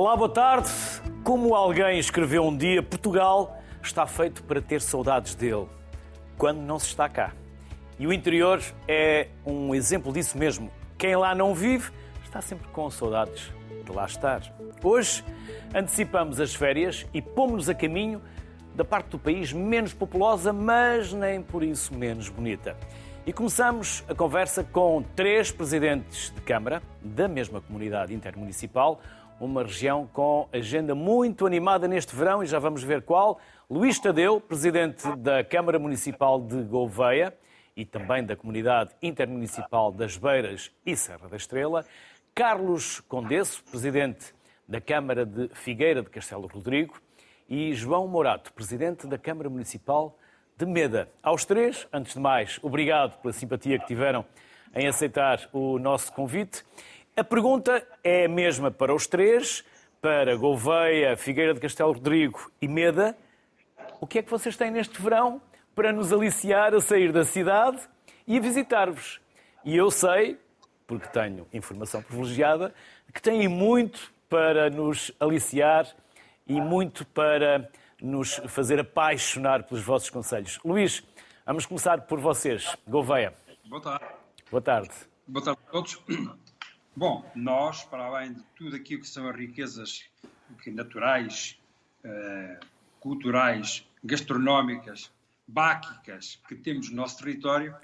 Olá, boa tarde. Como alguém escreveu um dia, Portugal está feito para ter saudades dele, quando não se está cá. E o interior é um exemplo disso mesmo. Quem lá não vive está sempre com saudades de lá estar. Hoje antecipamos as férias e pomos-nos a caminho da parte do país menos populosa, mas nem por isso menos bonita. E começamos a conversa com três presidentes de Câmara da mesma comunidade intermunicipal, uma região com agenda muito animada neste verão e já vamos ver qual. Luís Tadeu, presidente da Câmara Municipal de Gouveia e também da comunidade intermunicipal das Beiras e Serra da Estrela. Carlos Condesso, presidente da Câmara de Figueira de Castelo Rodrigo. E João Morato, presidente da Câmara Municipal de Meda. Aos três, antes de mais, obrigado pela simpatia que tiveram em aceitar o nosso convite. A pergunta é a mesma para os três, para Gouveia, Figueira de Castelo Rodrigo e Meda. O que é que vocês têm neste verão para nos aliciar a sair da cidade e a visitar-vos? E eu sei, porque tenho informação privilegiada, que têm muito para nos aliciar e muito para nos fazer apaixonar pelos vossos conselhos. Luís, vamos começar por vocês. Gouveia. Boa tarde. Boa tarde. Boa tarde a todos. Bom, nós, para além de tudo aquilo que são as riquezas naturais, eh, culturais, gastronómicas, báquicas que temos no nosso território,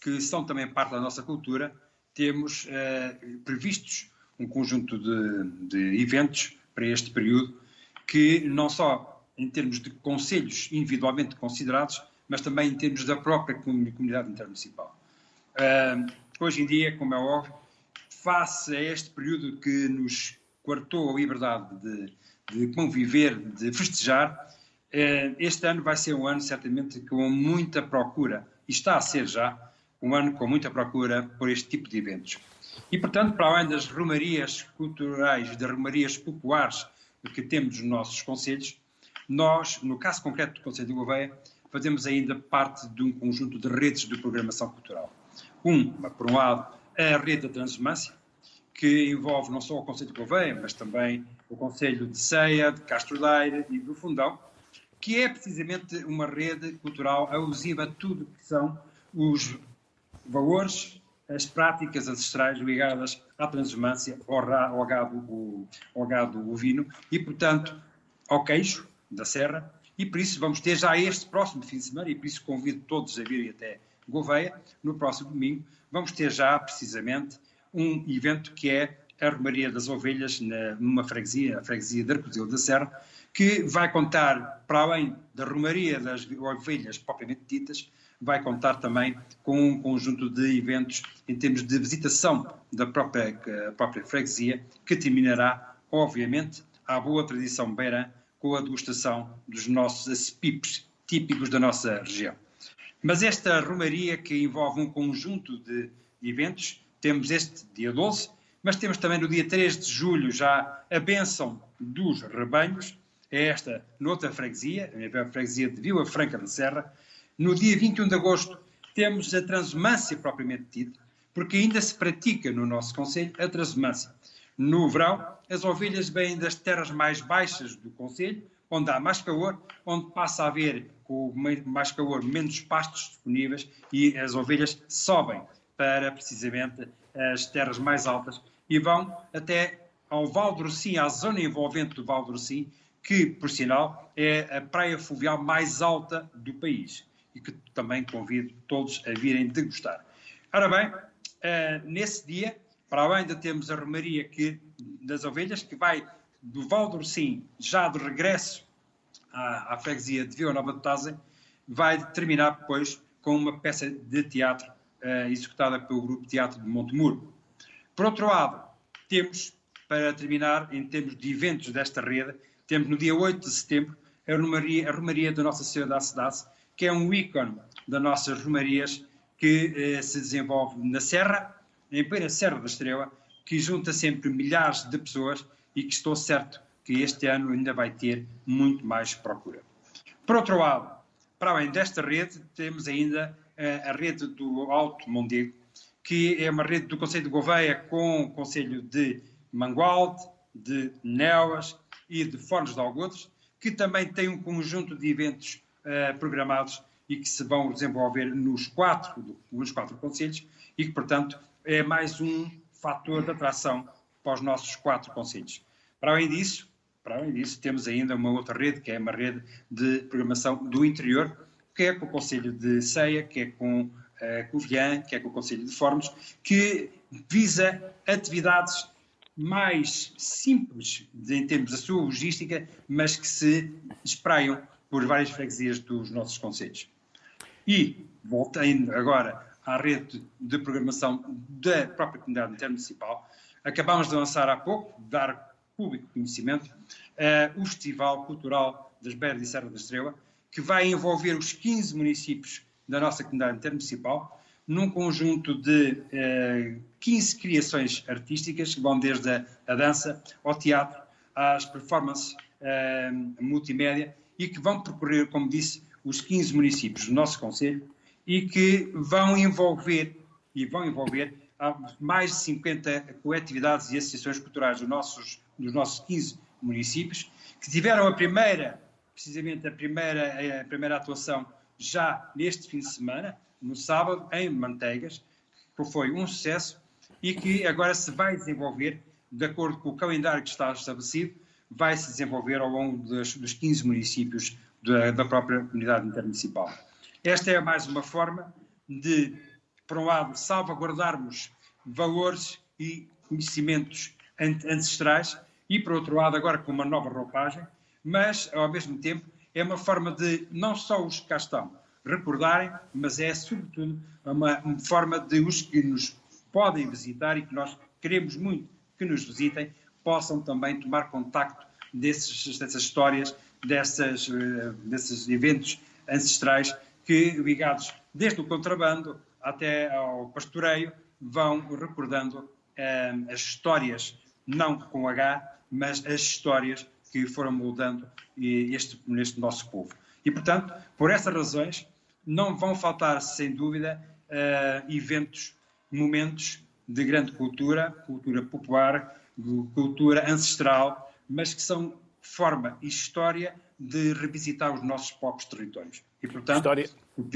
que são também parte da nossa cultura, temos eh, previstos um conjunto de, de eventos para este período que não só em termos de conselhos individualmente considerados, mas também em termos da própria comunidade intermunicipal. Uh, hoje em dia, como é óbvio, face a este período que nos coartou a liberdade de, de conviver, de festejar, uh, este ano vai ser um ano certamente com muita procura, e está a ser já um ano com muita procura por este tipo de eventos. E, portanto, para além das romarias culturais, das romarias populares que temos nos nossos conselhos, nós, no caso concreto do Conselho de Gouveia, fazemos ainda parte de um conjunto de redes de programação cultural. Um, por um lado, a rede da Transumância, que envolve não só o Conselho de Gouveia, mas também o Conselho de Ceia, de Castro Daire e do Fundão, que é precisamente uma rede cultural alusiva a tudo que são os valores, as práticas ancestrais ligadas à transumância, ao, ao, gado, ao gado ovino e, portanto, ao queijo, da Serra, e por isso vamos ter já este próximo fim de semana, e por isso convido todos a virem até Gouveia, no próximo domingo, vamos ter já precisamente um evento que é a Romaria das Ovelhas numa freguesia, a freguesia de Arcozil da Serra, que vai contar, para além da Romaria das Ovelhas propriamente ditas, vai contar também com um conjunto de eventos em termos de visitação da própria, própria freguesia, que terminará, obviamente, à boa tradição beirã, com a degustação dos nossos acipipes típicos da nossa região. Mas esta romaria que envolve um conjunto de eventos, temos este dia 12, mas temos também no dia 3 de julho já a bênção dos rebanhos, é esta noutra freguesia, a freguesia de Vila Franca da Serra. No dia 21 de agosto temos a transumância propriamente dita, porque ainda se pratica no nosso Conselho a transumância. No verão, as ovelhas vêm das terras mais baixas do Conselho, onde há mais calor, onde passa a haver, com mais calor, menos pastos disponíveis e as ovelhas sobem para precisamente as terras mais altas e vão até ao Val do Rocim, à zona envolvente do Val do Rocim, que, por sinal, é a praia fluvial mais alta do país e que também convido todos a virem degustar. Ora bem, uh, nesse dia para além de termos a romaria que, das ovelhas, que vai do Val do Ursim, já de regresso à, freguesia de Vila Nova de Tazem, vai terminar depois com uma peça de teatro uh, executada pelo Grupo Teatro de Montemuro. Por outro lado, temos, para terminar, em termos de eventos desta rede, temos no dia 8 de setembro a Romaria, a Romaria da Nossa Senhora da Cidade, que é um ícone das nossas romarias que uh, se desenvolve na Serra, em plena Serra da Estrela, que junta sempre milhares de pessoas e que estou certo que este ano ainda vai ter muito mais procura. Por outro lado, para além desta rede, temos ainda eh, a rede do Alto Mondego, que é uma rede do Conselho de Gouveia com o Conselho de Mangualde, de Nelas e de Fones de Algodos, que também tem um conjunto de eventos uh, programados e que se vão desenvolver nos quatro, nos quatro conselhos e que, portanto, é mais um fator de atração para os nossos quatro conselhos. Para além disso, para além disso, temos ainda uma outra rede, que é uma rede de programação do interior, que é com o Conselho de Ceia, que é com uh, Covilhã, que é com o Conselho de Fornos, que visa atividades mais simples em termos da sua logística, mas que se espraiam por várias freguesias dos nossos conselhos. E, voltando agora à rede de programação da própria comunidade intermunicipal, acabamos de lançar há pouco, dar público conhecimento, uh, o Festival Cultural das Beiras e Serra da Estrela, que vai envolver os 15 municípios da nossa comunidade intermunicipal, num conjunto de uh, eh, 15 criações artísticas, que vão desde a, a dança ao teatro, às performances uh, multimédia, e que vão percorrer, como disse, os 15 municípios do nosso Conselho e que vão envolver, e vão envolver mais de 50 coletividades e associações culturais dos nossos, dos nossos 15 municípios, que tiveram a primeira, precisamente a primeira, a primeira atuação já neste fim de semana, no sábado, em Manteigas, que foi um sucesso e que agora se vai desenvolver, de acordo com o calendário que está estabelecido, vai se desenvolver ao longo dos, dos 15 municípios da, da própria comunidade intermunicipal. Esta é mais uma forma de, por um lado, salvaguardarmos valores e conhecimentos ancestrais e, por outro lado, agora com uma nova roupagem, mas, ao mesmo tempo, é uma forma de não só os que cá estão recordarem, mas é, sobretudo, uma, forma de os que nos podem visitar e que nós queremos muito que nos visitem, possam também tomar contacto desses, dessas histórias, dessas, eh, desses eventos ancestrais que, ligados desde o contrabando até ao pastoreio, vão recordando eh, as histórias, não com H, mas as histórias que foram moldando este, neste nosso povo. E, portanto, por essas razões, não vão faltar, sem dúvida, uh, eventos, momentos de grande cultura, cultura popular, cultura ancestral, mas que são forma e história de revisitar os nossos próprios territórios. E, portanto, história.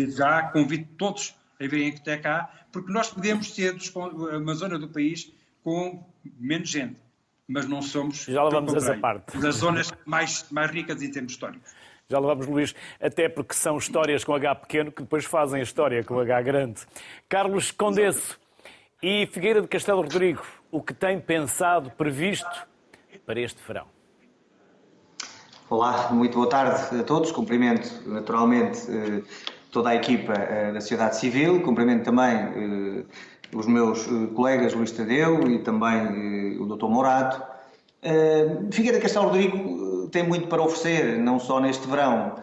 já convido todos a virem até cá, porque nós podemos ser uma zona do país com menos gente, mas não somos já lá vamos essa parte. das zonas mais, mais ricas em termos históricos. Já levamos, Luís, até porque são histórias com H pequeno que depois fazem a história com H grande. Carlos Condesso e Figueira de Castelo Rodrigo, o que tem pensado, previsto para este verão? Olá, muito boa tarde a todos. Cumprimento naturalmente eh, toda a equipa eh, da sociedade civil, cumprimento também eh, os meus colegas Luís Tadeu e também o Dr. Morato. Figueira Castelo Rodrigo tem muito para oferecer, não só neste verão,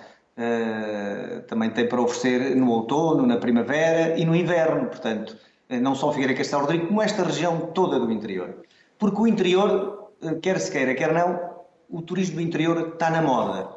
também tem para oferecer no outono, na primavera e no inverno, portanto, não só Figueira Castelo Rodrigo, como esta região toda do interior. Porque o interior, quer se queira, quer não, o turismo do interior está na moda.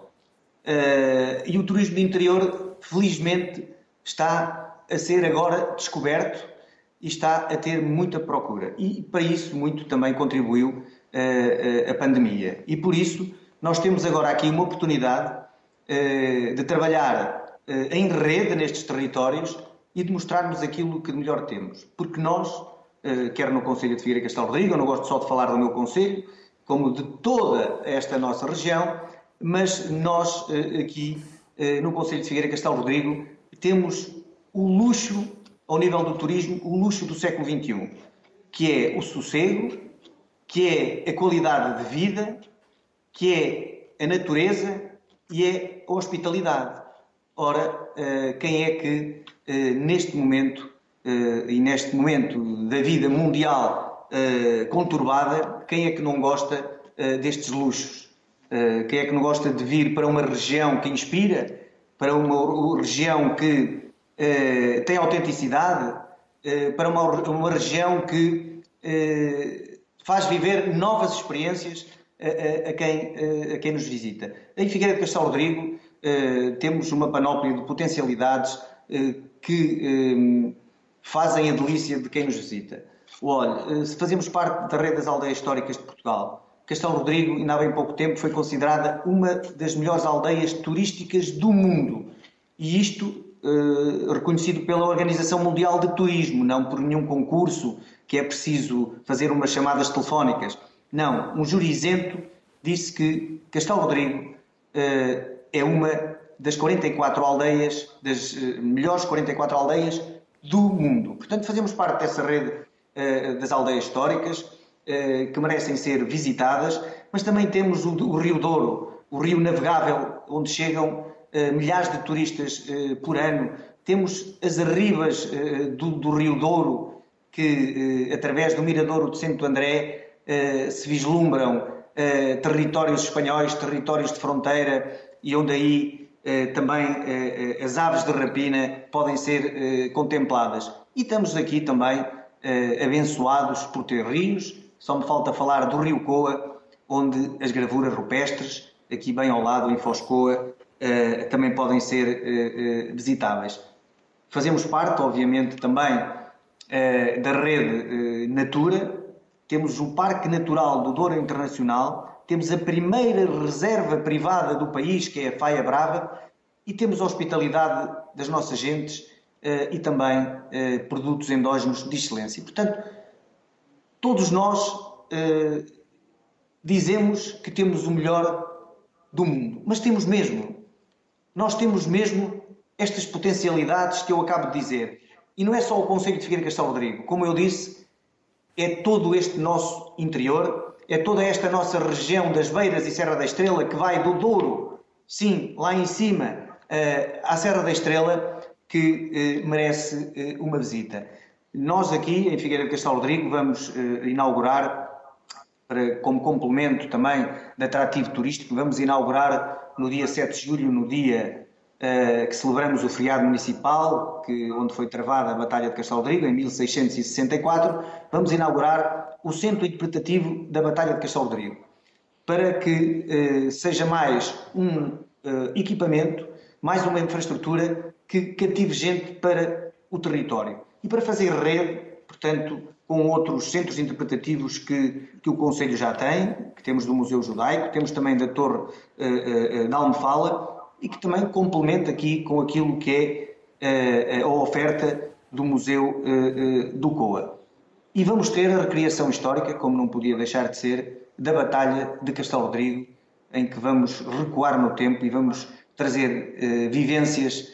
E o turismo do interior, felizmente, está a ser agora descoberto está a ter muita procura. E para isso muito também contribuiu uh, a pandemia. E por isso nós temos agora aqui uma oportunidade uh, de trabalhar em rede nestes territórios e de mostrarmos aquilo que de melhor temos. Porque nós, quer no Conselho de Figueira Castelo Rodrigo, eu não gosto só de falar do meu Conselho, como de toda esta nossa região, mas nós eh, aqui eh, no Conselho de Figueira Castelo Rodrigo temos o luxo, ao nível do turismo, o luxo do século XXI, que é o sossego, que é a qualidade de vida, que é a natureza e é a hospitalidade. Ora, eh, quem é que neste momento e neste momento da vida mundial conturbada, quem é que não gosta destes luxos? Quem é que não gosta de vir para uma região que inspira, para uma região que tem autenticidade, para uma, uma, região que faz viver novas experiências a, a, quem, a quem nos visita? Em Figueira de Castelo Rodrigo temos uma panóplia de potencialidades que fazem a delícia de quem nos visita. Olha, eh, se fazemos parte da rede das aldeias históricas de Portugal, Castelo Rodrigo, ainda há bem pouco tempo, foi considerada uma das melhores aldeias turísticas do mundo. E isto eh, reconhecido pela Organização Mundial de Turismo, não por nenhum concurso que é preciso fazer umas chamadas telefónicas. Não, um júri isento disse que Castelo Rodrigo eh, é uma das 44 aldeias, das eh, melhores 44 aldeias do mundo. Portanto, fazemos parte dessa rede das aldeias históricas que merecem ser visitadas, mas também temos o, o Rio Douro, o rio navegável, onde chegam uh, milhares de turistas uh, por ano. Temos as arribas uh, do, do, Rio Douro, que através do Miradouro de Santo André se vislumbram territórios espanhóis, territórios de fronteira e onde aí também as aves de rapina podem ser contempladas. E estamos aqui também abençoados por ter rios, só me falta falar do Rio Coa, onde as gravuras rupestres, aqui bem ao lado, em Foscoa, eh, também podem ser uh, visitáveis. Fazemos parte, obviamente, também da rede Natura, temos o Parque Natural do Douro Internacional, temos a primeira reserva privada do país, que é a Faia Brava, e temos a hospitalidade das nossas gentes e também produtos endógenos de excelência. Portanto, todos nós dizemos que temos o melhor do mundo, mas temos mesmo. Nós temos mesmo estas potencialidades que eu acabo de dizer. E não é só o Conselho de Figueira Castelo Rodrigo. Como eu disse, é todo este nosso interior, é toda esta nossa região das Beiras e Serra da Estrela que vai do Douro, sim, lá em cima, uh, à Serra da Estrela, que uh, merece uh, uma visita. Nós aqui, em Figueira de Castelo Rodrigo, vamos inaugurar, como complemento também de atrativo turístico, vamos inaugurar no dia 7 de julho, no dia uh, que celebramos o feriado municipal, que, onde foi travada a Batalha de Castelo Rodrigo, em 1664, vamos inaugurar o Centro Interpretativo da Batalha de Castelo Rodrigo, para que uh, seja mais um uh, equipamento, mais uma infraestrutura que cative gente para o território. E para fazer rede, portanto, com outros centros interpretativos que, que o Conselho já tem, que temos do Museu Judaico, temos também da Torre uh, uh, da Almefala e que também complementa aqui com aquilo que é uh, a oferta do Museu do COA. E vamos ter a recriação histórica, como não podia deixar de ser, da Batalha de Castelo Rodrigo, em que vamos recuar no tempo e vamos trazer vivências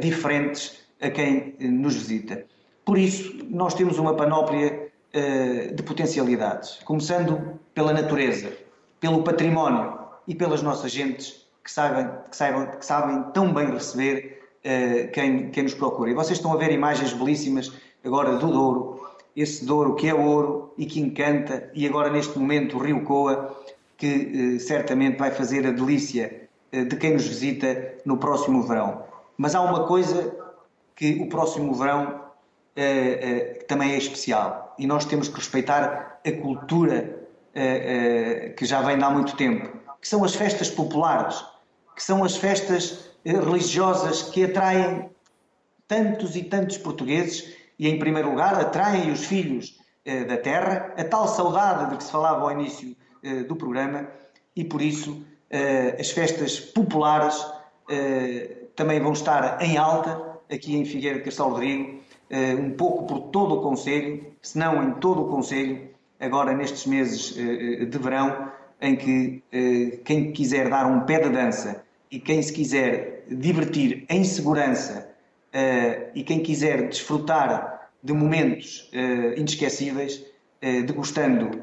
diferentes a quem nos visita. Por isso, nós temos uma panóplia uh, de potencialidades, começando pela natureza, pelo património e pelas nossas gentes que sabem, que saibam, que sabem tão bem receber uh, quem, quem nos procura. E vocês estão a ver imagens belíssimas agora do Douro, esse Douro que é ouro e que encanta, e agora neste momento o Rio Coa, que uh, certamente vai fazer a delícia de quem nos visita no próximo verão. Mas há uma coisa que o próximo verão uh, também é especial. E nós temos que respeitar a cultura uh, que já vem de há muito tempo, que são as festas populares, que são as festas religiosas que atraem tantos e tantos portugueses e, em primeiro lugar, atraem os filhos da terra, a tal saudade de que se falava ao início do programa, e por isso as festas populares também vão estar em alta aqui em Figueira de Castelo Rodrigo eh, um pouco por todo o Conselho, se não em todo o Conselho, agora nestes meses eh, de verão, em que eh, quem quiser dar um pé de dança e quem se quiser divertir em segurança e quem quiser desfrutar de momentos inesquecíveis, degustando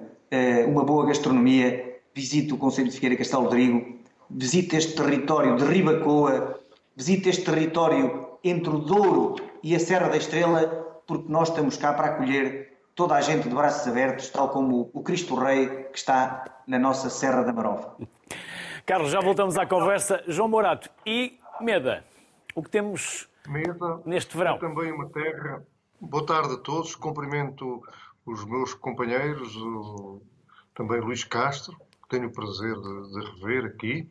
uma boa gastronomia, visite o Conselho de Figueira Castelo Rodrigo, visite este território de Ribacoa, visite este território entre o Douro e a Serra da Estrela, porque nós estamos cá para acolher toda a gente de braços abertos, tal como o Cristo Rei que está na nossa Serra da Marofa. Carlos, já voltamos à conversa. João Morato e Meda, o que temos Meda, neste verão? Também uma terra. Boa tarde a todos. Cumprimento os meus companheiros, também Luís Castro, que tenho o prazer de, de rever aqui,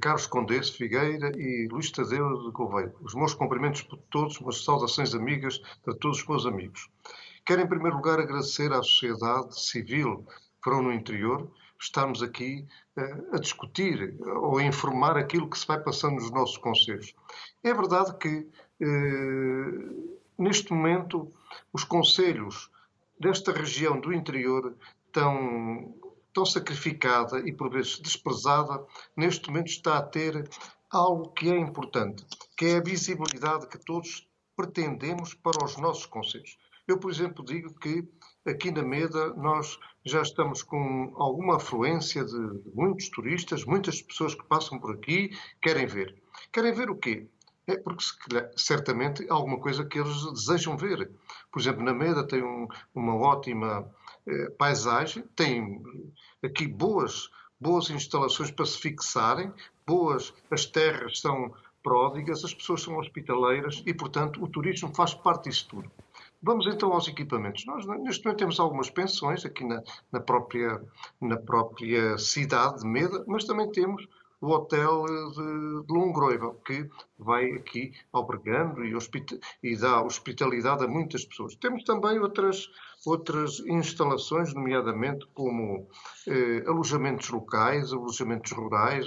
Carlos Condesse Figueira e Luís Tadeu de Gouveia. Os meus cumprimentos por todos, umas saudações amigas para todos os meus amigos. Quero, em primeiro lugar, agradecer à sociedade civil foram no interior, estarmos aqui a discutir ou a informar aquilo que se vai passando nos nossos conselhos. É verdade que, neste momento, os conselhos desta região do interior estão tão sacrificada e por vezes desprezada, neste momento está a ter algo que é importante, que é a visibilidade que todos pretendemos para os nossos conselhos. Eu, por exemplo, digo que aqui na Meda nós já estamos com alguma afluência de muitos turistas, muitas pessoas que passam por aqui querem ver. Querem ver o quê? É porque certamente alguma coisa que eles desejam ver. Por exemplo, na Meda tem um, uma ótima eh, paisagem, tem aqui boas, boas instalações para se fixarem, boas, as terras são pródigas, as pessoas são hospitaleiras e, portanto, o turismo faz parte disso tudo. Vamos então aos equipamentos. Nós, neste momento, temos algumas pensões aqui na, na, própria, na própria cidade de Meda, mas também temos o hotel de, de Longroiva, que vai aqui albergando e, e, dá hospitalidade a muitas pessoas. Temos também outras, outras instalações, nomeadamente como eh, alojamentos locais, alojamentos rurais,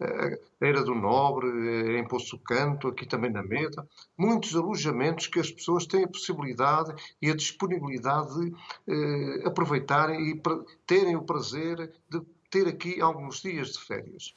a, Era do Nobre, eh, em Poço Canto, aqui também na Meta. Muitos alojamentos que as pessoas têm a possibilidade e a disponibilidade de eh, aproveitarem e terem o prazer de ter aqui alguns dias de férias.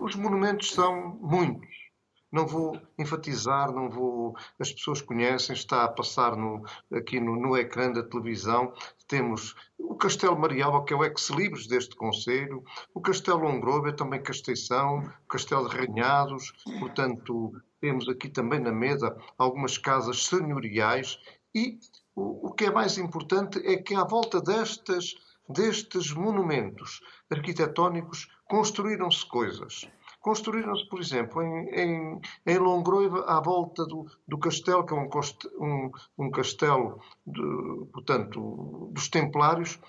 Os monumentos são muitos. Não vou enfatizar, não vou. As pessoas conhecem, está a passar no, aqui no, no ecrã da televisão. Temos o Castelo Marialva, que é o ex-libris deste Conselho, o Castelo Longrova, também Casteição, o Castelo de Ranhados, portanto, temos aqui também na mesa algumas casas senhoriais e o, o que é mais importante é que à volta destas, destes monumentos arquitetónicos construíram-se coisas. Construíram-se, por exemplo, em, em, em Longroiva, à volta do, do castelo, que é um, um, um castelo, de, portanto, dos Templários,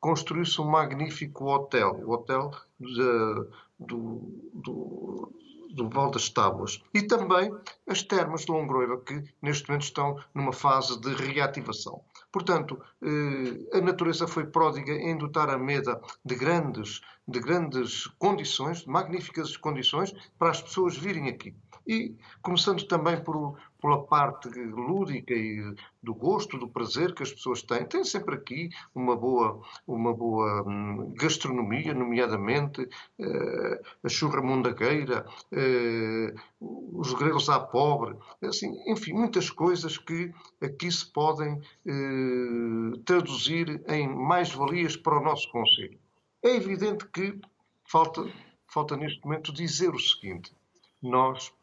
construiu-se um magnífico hotel, o hotel de, do, do, do Val das Tábuas. E também as termas de Longroiva, que neste momento estão numa fase de reativação. Portanto, eh, a natureza foi pródiga em dotar a Meda de grandes, de grandes condições, de magníficas condições, para as pessoas virem aqui. E começando também por, pela parte lúdica e do gosto, do prazer que as pessoas têm. Tem sempre aqui uma boa, uma boa hum, gastronomia, nomeadamente uh, a churra mundagueira, uh, os grelos à pobre, assim, enfim, muitas coisas que aqui se podem uh, traduzir em mais-valias para o nosso Conselho. É evidente que falta, falta neste momento dizer o seguinte: nós eh,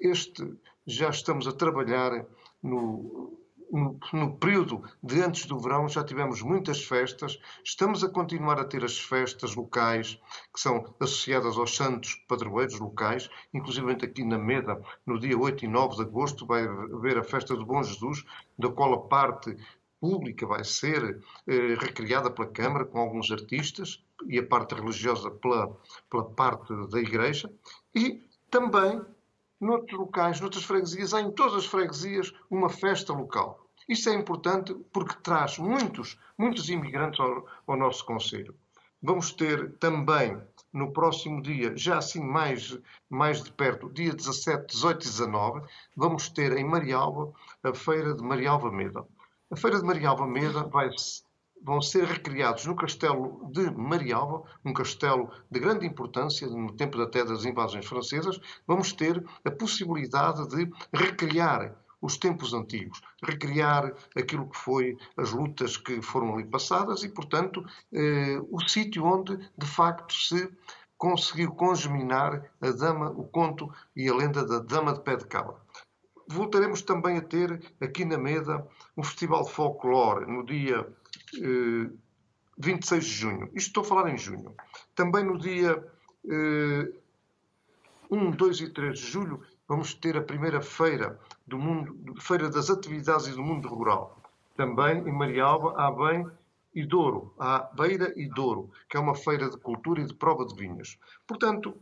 este já estamos a trabalhar no, no, no, período de antes do verão já tivemos muitas festas, estamos a continuar a ter as festas locais que são associadas aos santos padroeiros locais, inclusive aqui na Meda, no dia 8 e 9 de agosto vai haver a festa do Bom Jesus, da qual a parte pública vai ser eh, recriada pela Câmara com alguns artistas e a parte religiosa pela, pela parte da Igreja. E também noutros locais, noutras freguesias, há em todas as freguesias uma festa local. Isto é importante porque traz muitos, muitos imigrantes ao, ao nosso Conselho. Vamos ter também no próximo dia, já assim mais, mais de perto, dia 17, 18 e 19, vamos ter em Marialva a Feira de Marialva Meda. A Feira de Marialva Meda vai vão ser recriados no castelo de Marialva, um castelo de grande importância no tempo até das invasões francesas, vamos ter a possibilidade de recriar os tempos antigos, recriar aquilo que foi as lutas que foram ali passadas e, portanto, eh, o sítio onde de facto se conseguiu congeminar a dama, o conto e a lenda da Dama de Pé de Cabra. Voltaremos também a ter aqui na Meda um festival de folclore no dia 26 eh, de junho. Isto estou a falar em junho. Também no dia 1, eh, 2 e 3 de julho vamos ter a primeira feira do mundo, feira das atividades e do mundo rural. Também em Marialba há bem e Douro, há Beira e Douro, que é uma feira de cultura e de prova de vinhos. Portanto,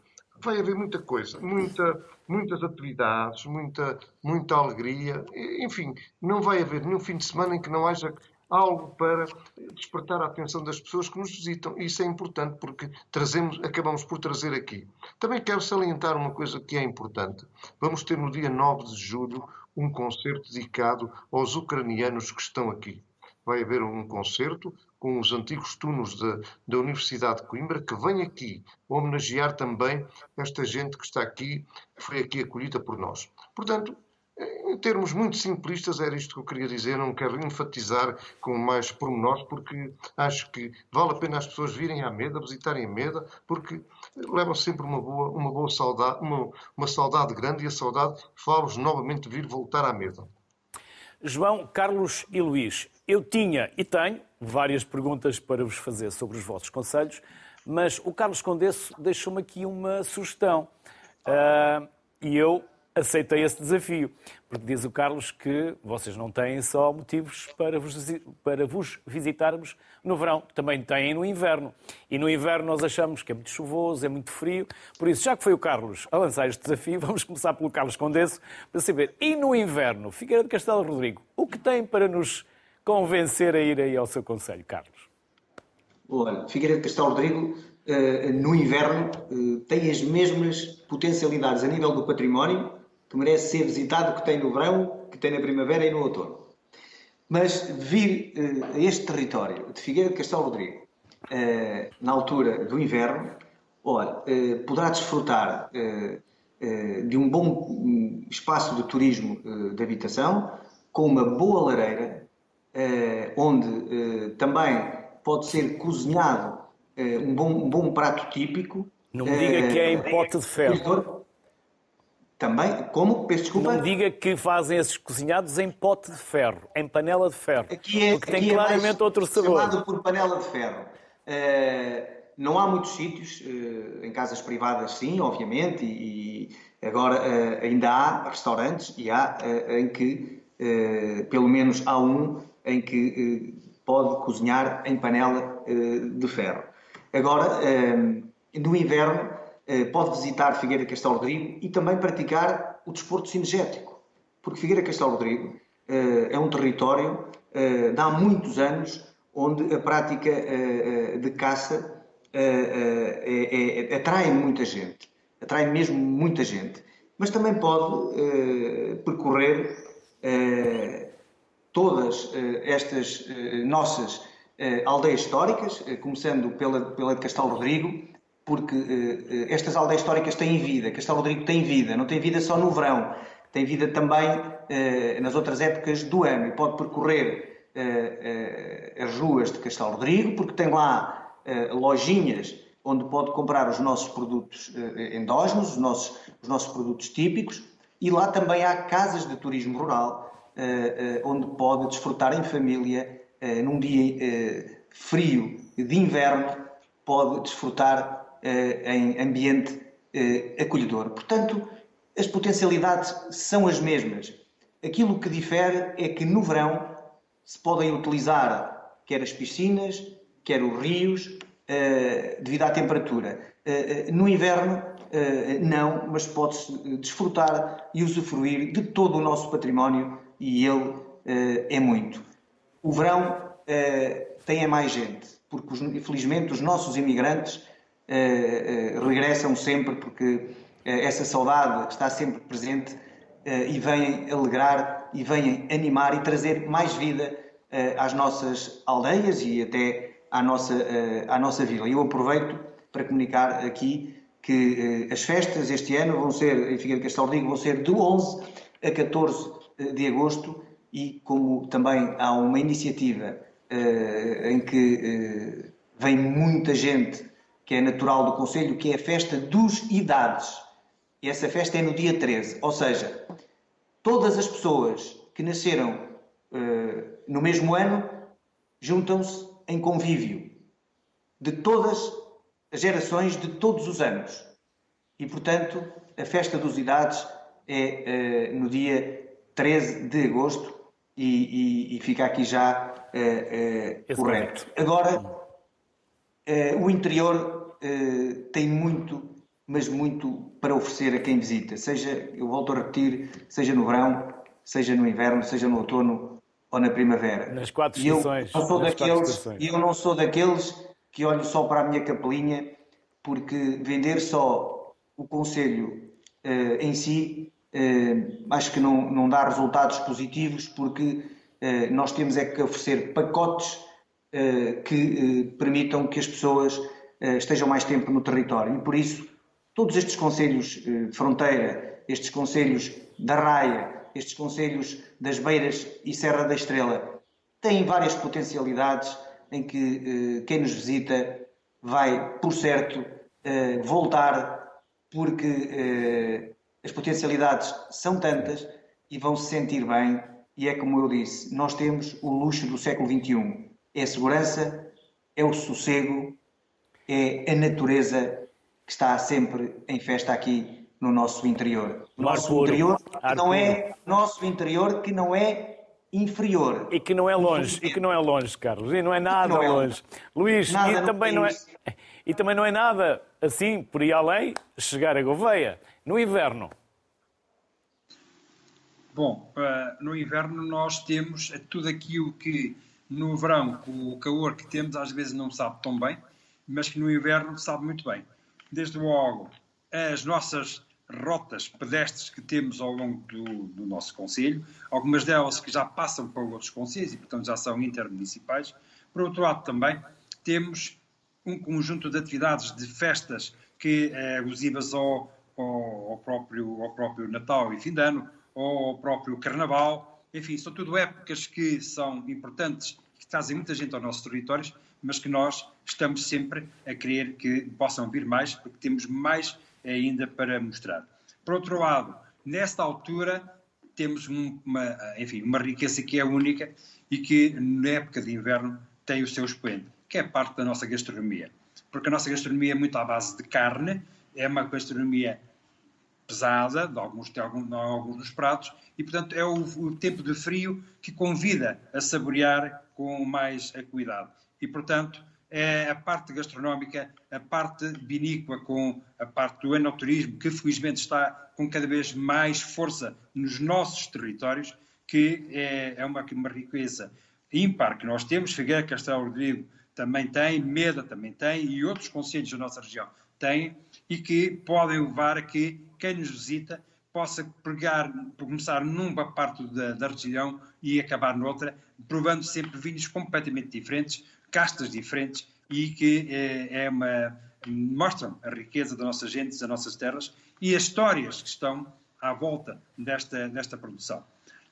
vai haver muita coisa, muita, muitas atividades, muita, muita alegria. Enfim, não vai haver nenhum fim de semana em que não haja algo para despertar a atenção das pessoas que nos visitam. Isso é importante porque trazemos, acabamos por trazer aqui. Também quero salientar uma coisa que é importante. Vamos ter no dia 9 de julho um concerto dedicado aos ucranianos que estão aqui. Vai haver um concerto com os antigos tunos da, da Universidade de Coimbra, que vem aqui homenagear também esta gente que está aqui, que foi aqui acolhida por nós. Portanto, em termos muito simplistas, era isto que eu queria dizer. Não quero enfatizar com mais pormenores, porque acho que vale a pena as pessoas virem à Meda, visitarem a Meda, porque levam sempre uma boa, uma boa saudade, uma, uma saudade grande e a saudade faz-vos novamente vir voltar à Meda. João, Carlos e Luís, eu tinha e tenho várias perguntas para vos fazer sobre os vossos conselhos, mas o Carlos Condesso deixou-me aqui uma sugestão. Uh, e eu aceitei esse desafio, porque diz o Carlos que vocês não têm só motivos para vos, para vos visitarmos no verão, também têm no inverno. E no inverno nós achamos que é muito chuvoso, é muito frio. Por isso, já que foi o Carlos a lançar este desafio, vamos começar pelo Carlos Condesso para saber. E no inverno, Figueira de Castelo Rodrigo, o que tem para nos convencer a ir aí ao seu conselho, Carlos? Olha, Figueira de Castelo Rodrigo, eh, no inverno, eh, tem as mesmas potencialidades a nível do património que merece ser visitado, que tem no verão, que tem na primavera e no outono. Mas vir uh, a este território de Figueira de Castelo Rodrigo, uh, na altura do inverno, olha, uh, poderá desfrutar de um bom espaço de turismo de habitação, com uma boa lareira, onde também pode ser cozinhado um bom, um, bom, prato típico. Não me diga que é em pote de ferro. Também, como? Peço desculpa. Não diga que fazem esses cozinhados em pote de ferro, em panela de ferro. Aqui é, porque tem aqui claramente é outro sabor. chamado por panela de ferro. Uh, não há muitos sítios, uh, em casas privadas sim, obviamente, e, e agora uh, ainda há restaurantes e há em que, pelo menos há um, em que pode cozinhar em panela de ferro. Agora, no inverno, pode visitar Figueira Castelo Rodrigo e também praticar o desporto cinegético, porque Figueira Castelo Rodrigo eh, é um território eh, de há muitos anos onde a prática de caça é, é, atrai muita gente, atrai mesmo muita gente, mas também pode percorrer todas estas nossas aldeias históricas, começando pela, pela de Castelo Rodrigo, porque uh, estas aldeias históricas têm vida, Castelo Rodrigo tem vida, não tem vida só no verão, tem vida também uh, nas outras épocas do ano. E pode percorrer as ruas de Castelo Rodrigo, porque tem lá lojinhas onde pode comprar os nossos produtos endógenos, os nossos, os nossos produtos típicos, e lá também há casas de turismo rural, onde pode desfrutar em família, num dia frio de inverno, pode desfrutar em ambiente eh, acolhedor. Portanto, as potencialidades são as mesmas. Aquilo que difere é que no verão se podem utilizar quer as piscinas, quer os rios, eh, devido à temperatura. No inverno, não, mas pode-se desfrutar e usufruir de todo o nosso património e ele é muito. O verão tem a mais gente, porque infelizmente os nossos imigrantes eh, eh, regressam sempre porque eh, essa saudade está sempre presente e vêm alegrar e vêm animar e trazer mais vida às nossas aldeias e até à nossa, à nossa vila. Eu aproveito para comunicar aqui que as festas este ano vão ser, em Figueiredo Castelo vão ser de 11 a 14 de agosto e como também há uma iniciativa em que vem muita gente que é natural do Conselho, que é a festa dos idades. E essa festa é no dia 13. Ou seja, todas as pessoas que nasceram uh, no mesmo ano juntam-se em convívio de todas as gerações de todos os anos. E, portanto, a festa dos idades é uh, no dia 13 de agosto e, e, e fica aqui já uh, correto. Agora, o interior uh, tem muito, mas muito para oferecer a quem visita. Seja, eu volto a repetir, seja no verão, seja no inverno, seja no outono, ou na primavera. Nas quatro e eu estações. não daqueles, estações. e eu não sou daqueles que olho só para a minha capelinha, porque vender só o Conselho eh, em si eh, acho que não, não dá resultados positivos, porque eh, nós temos é que oferecer pacotes eh, que eh, permitam que as pessoas eh, estejam mais tempo no território. E por isso, todos estes conselhos eh, de fronteira, estes conselhos da Raia, estes conselhos das Beiras e Serra da Estrela, têm várias potencialidades em que eh, quem nos visita vai, por certo, eh, voltar, porque eh, as potencialidades são tantas e vão se sentir bem. E é como eu disse, nós temos o luxo do século XXI. É a segurança, é o sossego, é a natureza que está sempre em festa aqui no nosso interior. O nosso puro. interior não é nosso interior que não é inferior. E que não é longe, e que não é longe, Carlos, e não é nada não é longe. Luís, Nada e também, não é, e também não é nada assim, por ir além, chegar a Gouveia. No inverno, Bom, eh, no inverno nós temos tudo aquilo que no verão, com o calor que temos, às vezes não sabe tão bem, mas que no inverno sabe muito bem. Desde logo, as nossas rotas pedestres que temos ao longo do, do nosso Conselho, algumas delas que já passam para outros Conselhos e, portanto, já são intermunicipais. Por outro lado, também temos um conjunto de atividades de festas que é alusivas ao, ao, ao próprio, ao próprio Natal e fim de ano, ao próprio Carnaval. Enfim, são tudo épocas que são importantes, que trazem muita gente aos nossos territórios, mas que nós estamos sempre a querer que possam vir mais, porque temos mais ainda para mostrar. Por outro lado, nesta altura, temos um- uma, enfim, uma riqueza que é única e que, na época de inverno, tem o seu expoente, que é parte da nossa gastronomia. Porque a nossa gastronomia é muito à base de carne, é uma gastronomia pesada, de alguns, de alguns, de alguns dos pratos, e portanto é o, o tempo de frio que convida a saborear com mais acuidade. E portanto é a parte gastronómica, a parte vinícola com a parte do enoturismo, que felizmente está com cada vez mais força nos nossos territórios, que é, é uma, uma riqueza ímpar que nós temos, Figueira Castelo Rodrigo também tem, Meda também tem e outros conselhos da nossa região têm e que podem levar a que quem nos visita possa pegar, começar numa parte da, da região e acabar noutra, provando sempre vinhos completamente diferentes, castas diferentes e que é, é uma, mostram a riqueza da nossa gente, das nossas terras e as histórias que estão à volta desta, desta produção.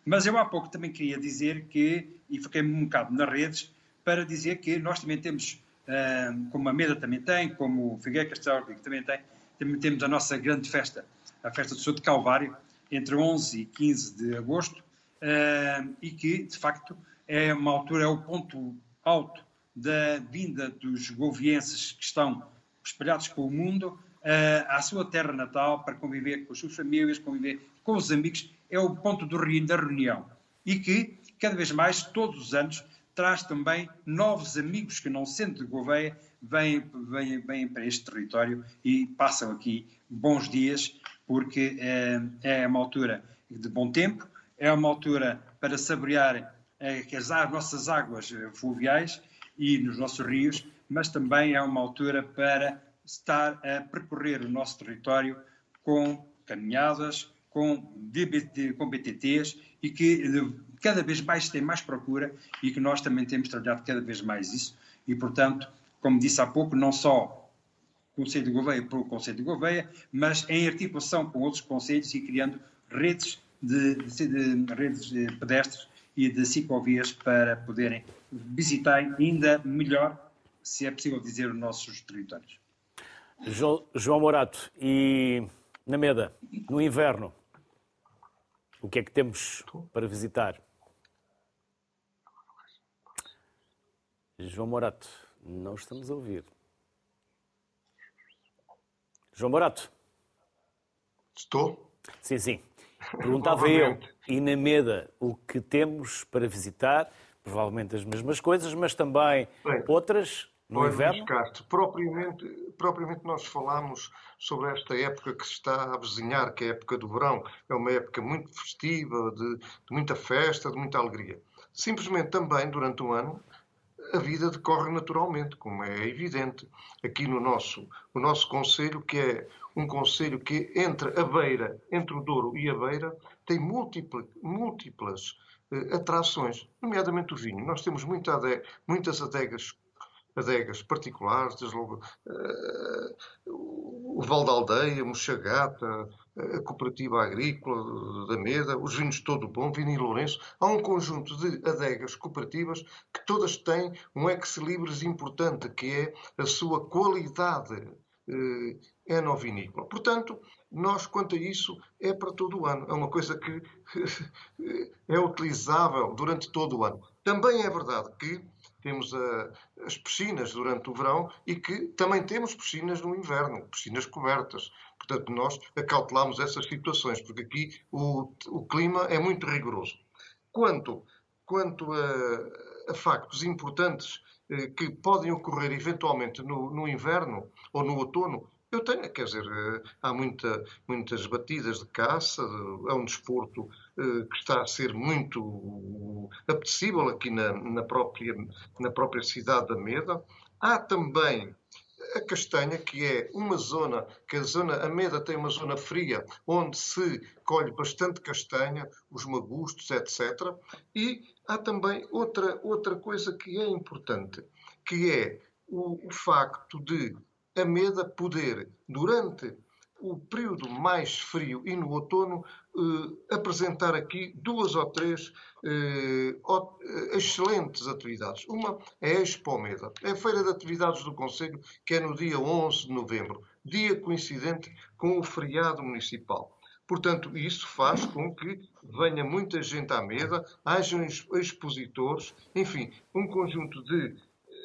Mas eu há pouco também queria dizer que, e fiquei um bocado nas redes, para dizer que nós também temos, ah, como a Meda também tem, como o Figueira Castelo também tem, também temos a nossa grande festa, a festa do Senhor de Calvário, entre 11 e 15 de agosto, ah, e que, de facto, é uma altura, é o ponto alto da vinda dos govienses que estão espalhados pelo mundo ah, à sua terra natal para conviver com as suas famílias, conviver com os amigos, é o ponto do, da reunião. E que, cada vez mais, todos os anos, traz também novos amigos que, não sendo de Gouveia, vêm, vêm, vêm para este território e passam aqui bons dias, porque é, é uma altura de bom tempo, é uma altura para saborear eh, as a- nossas águas eh, fluviais e nos nossos rios, mas também é uma altura para estar a percorrer o nosso território com caminhadas, com, com BTTs e que eh, cada vez mais tem mais procura e que nós também temos trabalhado cada vez mais isso. E, portanto, como disse há pouco, não só o Conselho de Gouveia pelo Conselho de Gouveia, mas em articulação com outros conselhos e criando redes de, de- de- redes de pedestres e de ciclovias para poderem visitar ainda melhor, se é possível dizer, os nossos territórios. Jo- João Morato e na Meda, no inverno, o que é que temos para visitar? João Morato, não estamos a ouvir. João Morato, Estou? sim, sim. Perguntava eu, e na Meda, o que temos para visitar? Provavelmente as mesmas coisas, mas também Bem. outras no inverno? Castro, propriamente, propriamente nós falamos sobre esta época que se está a avizinhar, que é a época do verão. É uma época muito festiva, de, de muita festa, de muita alegria. Simplesmente também, durante o ano, a vida decorre naturalmente, como é evidente. Aqui no nosso, o nosso Conselho, que é um Conselho que entre a beira, entre o Douro e a beira, tem múltiplas, múltiplas eh, atrações, nomeadamente o vinho. Nós temos muita muitas adegas adegas particulares, desde logo uh, o Val da Aldeia, Mochagata, a Cooperativa Agrícola da Meda, os vinhos Todo Bom, Vini Lourenço. Há um conjunto de adegas cooperativas que todas têm um ex-libris importante, que é a sua qualidade enovinícola. Portanto, nós, quanto a isso, é para todo o ano. É uma coisa que é utilizável durante todo o ano. Também é verdade que temos a, as piscinas durante o verão e que também temos piscinas no inverno, piscinas cobertas. Portanto, nós acautelamos essas situações, porque aqui o, o clima é muito rigoroso. Quanto, quanto a, a factos importantes eh, que podem ocorrer eventualmente no, no inverno ou no outono, eu tenho, quer dizer, eh, há muita, muitas batidas de caça, é um desporto eh, que está a ser muito apetecível aqui na, na, própria, na própria cidade da Meda. Há também a castanha, que é uma zona, que a zona, a Meda tem uma zona fria, onde se colhe bastante castanha, os magustos, etc. E há também outra, outra coisa que é importante, que é o, o facto de a Meda poder, durante o período mais frio e no outono, eh, apresentar aqui duas ou três eh, eh excelentes atividades. Uma é a Expo Meda, é a Feira de Atividades do Conselho, que é no dia 11 de novembro, dia coincidente com o feriado municipal. Portanto, isso faz com que venha muita gente à mesa, hajam expositores, enfim, um conjunto de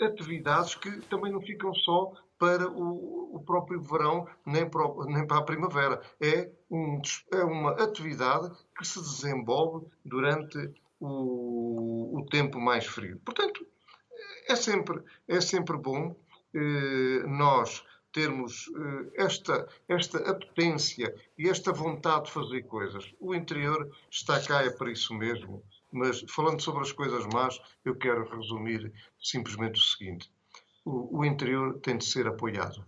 atividades que também não ficam só para o, próprio verão nem para, a primavera. É, um, é, uma atividade que se desenvolve durante o, o tempo mais frio. Portanto, é sempre, é sempre bom eh, nós termos eh, esta, esta apetência e esta vontade de fazer coisas. O interior está cá é para isso mesmo. Mas falando sobre as coisas más, eu quero resumir simplesmente o seguinte: o, o interior tem de ser apoiado.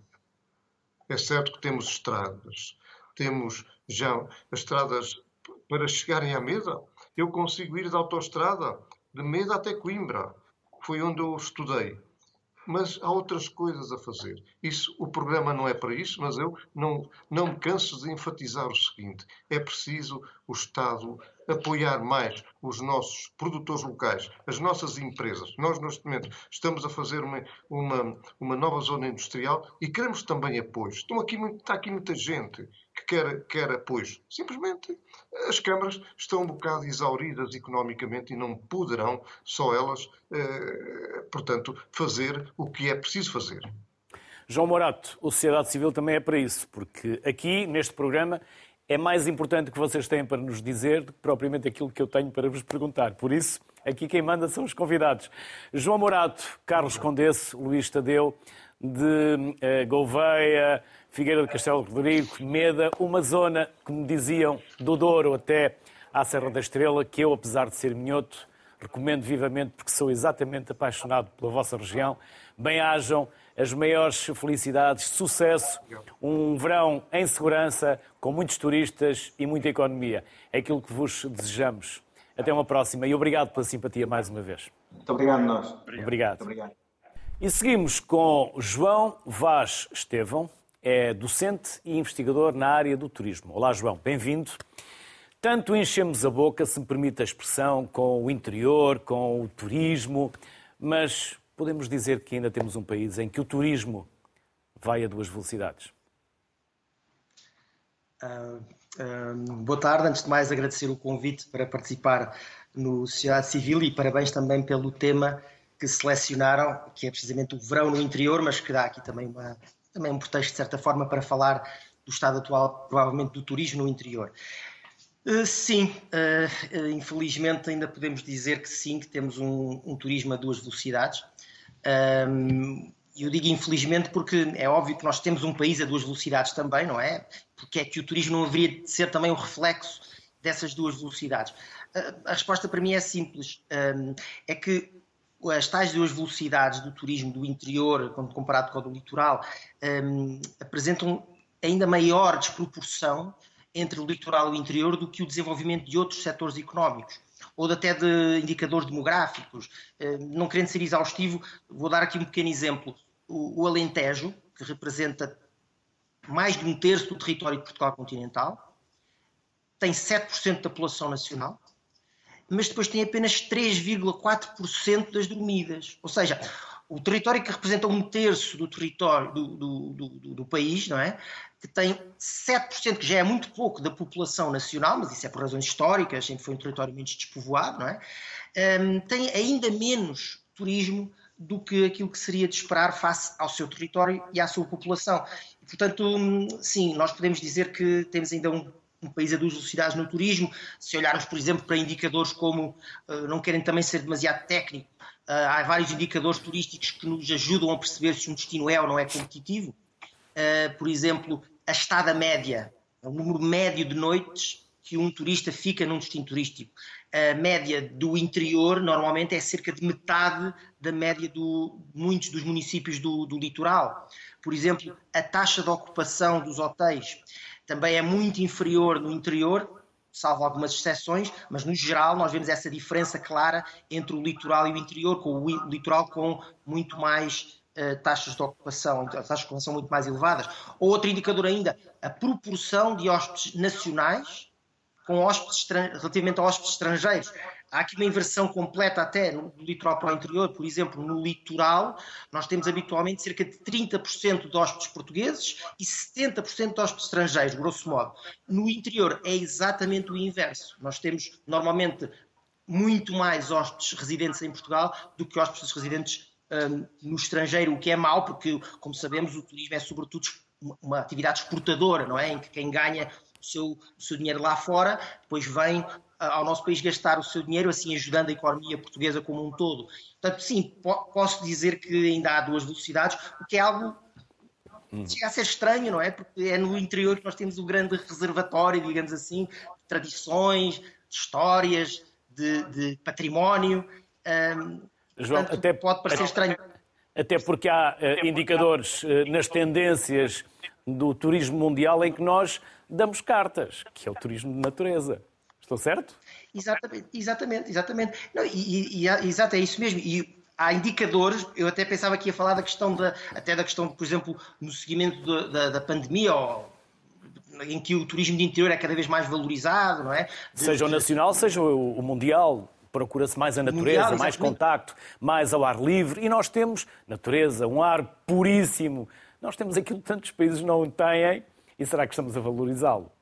É certo que temos estradas, temos já as estradas para chegarem à Meda. Eu consigo ir da autoestrada de Meda até Coimbra, que foi onde eu estudei. Mas há outras coisas a fazer. Isso, o programa não é para isso, mas eu não, não me canso de enfatizar o seguinte: é preciso o Estado apoiar mais os nossos produtores locais, as nossas empresas. Nós, neste momento, estamos a fazer uma, uma, uma nova zona industrial e queremos também apoio. Estão aqui, está aqui muita gente que quer, quer apoio. Simplesmente as câmaras estão um bocado exauridas economicamente e não poderão, só elas, eh, portanto, fazer o que é preciso fazer. João Morato, o Sociedade Civil também é para isso, porque aqui, neste programa, é mais importante o que vocês têm para nos dizer do que propriamente aquilo que eu tenho para vos perguntar. Por isso, aqui quem manda são os convidados. João Morato, Carlos Condesse, Luís Tadeu, de uh, Gouveia, Figueira de Castelo Rodrigo, Meda, uma zona, como diziam, do Douro até à Serra da Estrela, que eu, apesar de ser minhoto, recomendo vivamente porque sou exatamente apaixonado pela vossa região. Bem-ajam as maiores felicidades, sucesso, um verão em segurança, com muitos turistas e muita economia. É aquilo que vos desejamos. Até uma próxima e obrigado pela simpatia mais uma vez. Muito obrigado, nós. Obrigado. obrigado. obrigado. E seguimos com João Vaz Estevão, é docente e investigador na área do turismo. Olá, João, bem-vindo. Tanto enchemos a boca, se me permite a expressão, com o interior, com o turismo, mas podemos dizer que ainda temos um país em que o turismo vai a duas velocidades? Uh, uh, boa tarde. Antes de mais, agradecer o convite para participar no Sociedade Civil e parabéns também pelo tema que selecionaram, que é precisamente o verão no interior, mas que dá aqui também, uma, também um pretexto, de certa forma, para falar do estado atual, provavelmente, do turismo no interior. Uh, sim, uh, infelizmente ainda podemos dizer que sim, que temos um, um turismo a duas velocidades. E eu digo infelizmente porque é óbvio que nós temos um país a duas velocidades também, não é? Porque é que o turismo não haveria de ser também um reflexo dessas duas velocidades? A resposta para mim é simples. É que as tais duas velocidades do turismo do interior, quando comparado com o do litoral, apresentam ainda maior desproporção entre o litoral e o interior do que o desenvolvimento de outros setores económicos ou até de indicadores demográficos. Não querendo ser exaustivo, vou dar aqui um pequeno exemplo. O Alentejo, que representa mais de um terço do território de Portugal continental, tem 7% da população nacional, mas depois tem apenas 3,4% das dormidas. Ou seja, o território que representa um terço do território do, do, do, do, país, não é? Que tem 7%, que já é muito pouco da população nacional, mas isso é por razões históricas, sempre foi um território menos despovoado, não é? Um, tem ainda menos turismo do que aquilo que seria de esperar face ao seu território e à sua população. Portanto, hum, sim, nós podemos dizer que temos ainda um um país a duas velocidades no turismo. Se olharmos, por exemplo, para indicadores como, uh, não querem também ser demasiado técnico, uh, há vários indicadores turísticos que nos ajudam a perceber se um destino é ou não é competitivo. Uh, por exemplo, a estada média, o número médio de noites que um turista fica num destino turístico. A média do interior, normalmente, é cerca de metade da média de muitos dos municípios do, do litoral. Por exemplo, a taxa de ocupação dos hotéis também é muito inferior no interior, salvo algumas exceções, mas no geral nós vemos essa diferença clara entre o litoral e o interior, com o litoral com muito mais uh, taxas de ocupação, então, taxas de ocupação muito mais elevadas. Ou outro indicador ainda, a proporção de hóspedes nacionais com hóspedes relativamente a hóspedes estrangeiros. Há aqui uma inversão completa até no litoral para o interior. Por exemplo, no litoral, nós temos habitualmente cerca de 30% de hóspedes portugueses e 70% de hóspedes estrangeiros, grosso modo. No interior é exatamente o inverso. Nós temos normalmente muito mais hóspedes residentes em Portugal do que hóspedes residentes um, no estrangeiro, o que é mau, porque, como sabemos, o turismo é sobretudo uma atividade exportadora, não é? Em que quem ganha o seu, o seu dinheiro lá fora, depois vem ao nosso país gastar o seu dinheiro, assim ajudando a economia portuguesa como um todo. Portanto, sim, posso dizer que ainda há duas velocidades, o que é algo hum. chega a ser estranho, não é? Porque é no interior que nós temos o grande reservatório, digamos assim, de tradições, de histórias, de, de património. João, portanto, até pode parecer estranho. Até porque há uh, indicadores uh, nas tendências do turismo mundial em que nós damos cartas, que é o turismo de natureza. Estou certo? Exatamente, exatamente, exatamente. Não, e, e, e, exato, é isso mesmo. E há indicadores, eu até pensava que ia falar da questão da, até da questão, por exemplo, no seguimento da, da, da pandemia ou em que o turismo de interior é cada vez mais valorizado, não é? De, seja o nacional, seja o, o mundial, procura-se mais a natureza, mundial, mais contacto, mais ao ar livre, e nós temos natureza, um ar puríssimo. Nós temos aquilo que tantos países não têm, e será que estamos a valorizá-lo?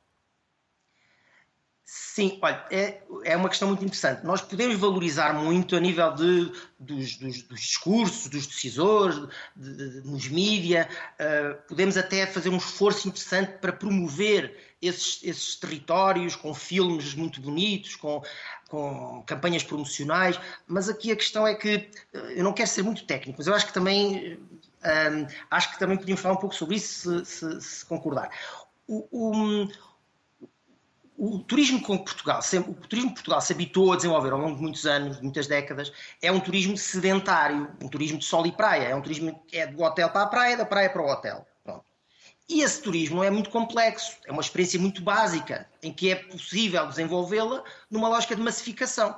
Sim, olha, é, é uma questão muito interessante. Nós podemos valorizar muito a nível de, dos, dos, dos discursos, dos decisores, de, de, nos mídias, uh, podemos até fazer um esforço interessante para promover esses, esses territórios com filmes muito bonitos, com, com campanhas promocionais, mas aqui a questão é que, uh, eu não quero ser muito técnico, mas eu acho que também, uh, acho que também podíamos falar um pouco sobre isso, se, se, se concordar. O, o, o turismo com Portugal, o turismo que Portugal se habituou a desenvolver ao longo de muitos anos, muitas décadas, é um turismo sedentário, um turismo de sol e praia, é um turismo que é do hotel para a praia, da praia para o hotel. Pronto. E esse turismo é muito complexo, é uma experiência muito básica, em que é possível desenvolvê-la numa lógica de massificação.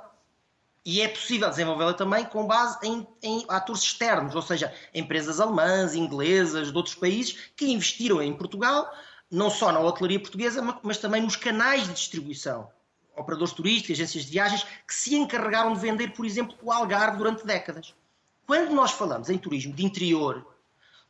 E é possível desenvolvê-la também com base em, em, atores externos, ou seja, empresas alemãs, inglesas, de outros países que investiram em Portugal não só na hotelaria portuguesa, mas também nos canais de distribuição. Operadores turísticos, agências de viagens, que se encarregaram de vender, por exemplo, o Algarve durante décadas. Quando nós falamos em turismo de interior,